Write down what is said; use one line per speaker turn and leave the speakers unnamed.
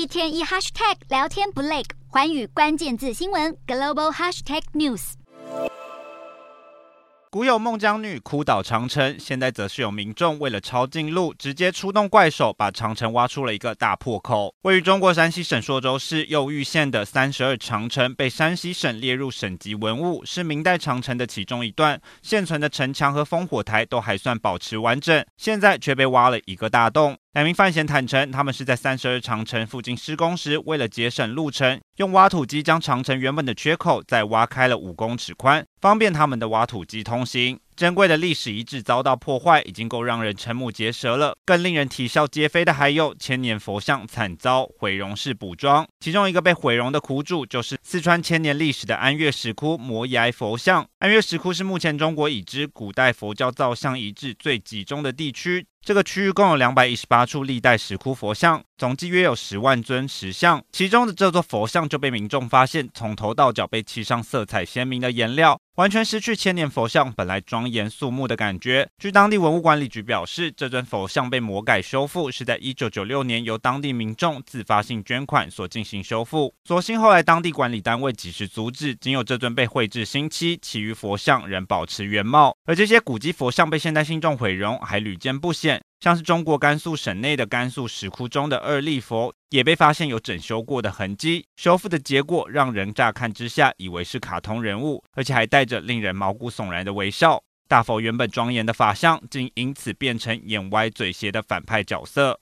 一天一 hashtag 聊天不累，寰宇关键字新闻 global hashtag news。
古有孟姜女哭倒长城，现在则是有民众为了抄近路，直接出动怪手，把长城挖出了一个大破口。位于中国山西省朔州市右玉县的三十二长城，被山西省列入省级文物，是明代长城的其中一段。现存的城墙和烽火台都还算保持完整，现在却被挖了一个大洞。两名犯嫌坦承，他们是在三十二长城附近施工时，为了节省路程，用挖土机将长城原本的缺口再挖开了五公尺宽，方便他们的挖土机通行。珍贵的历史遗址遭到破坏，已经够让人瞠目结舌了。更令人啼笑皆非的，还有千年佛像惨遭毁容式补装。其中一个被毁容的苦主，就是四川千年历史的安岳石窟摩崖佛像。安岳石窟是目前中国已知古代佛教造像遗址最集中的地区。这个区域共有两百一十八处历代石窟佛像，总计约有十万尊石像。其中的这座佛像就被民众发现，从头到脚被漆上色彩鲜明的颜料，完全失去千年佛像本来庄严肃穆的感觉。据当地文物管理局表示，这尊佛像被魔改修复，是在一九九六年由当地民众自发性捐款所进行修复。所幸后来当地管理单位及时阻止，仅有这尊被绘制新漆，其余佛像仍保持原貌。而这些古迹佛像被现代信众毁容还屡见不鲜。像是中国甘肃省内的甘肃石窟中的二力佛，也被发现有整修过的痕迹。修复的结果让人乍看之下以为是卡通人物，而且还带着令人毛骨悚然的微笑。大佛原本庄严的法相，竟因此变成眼歪嘴斜的反派角色。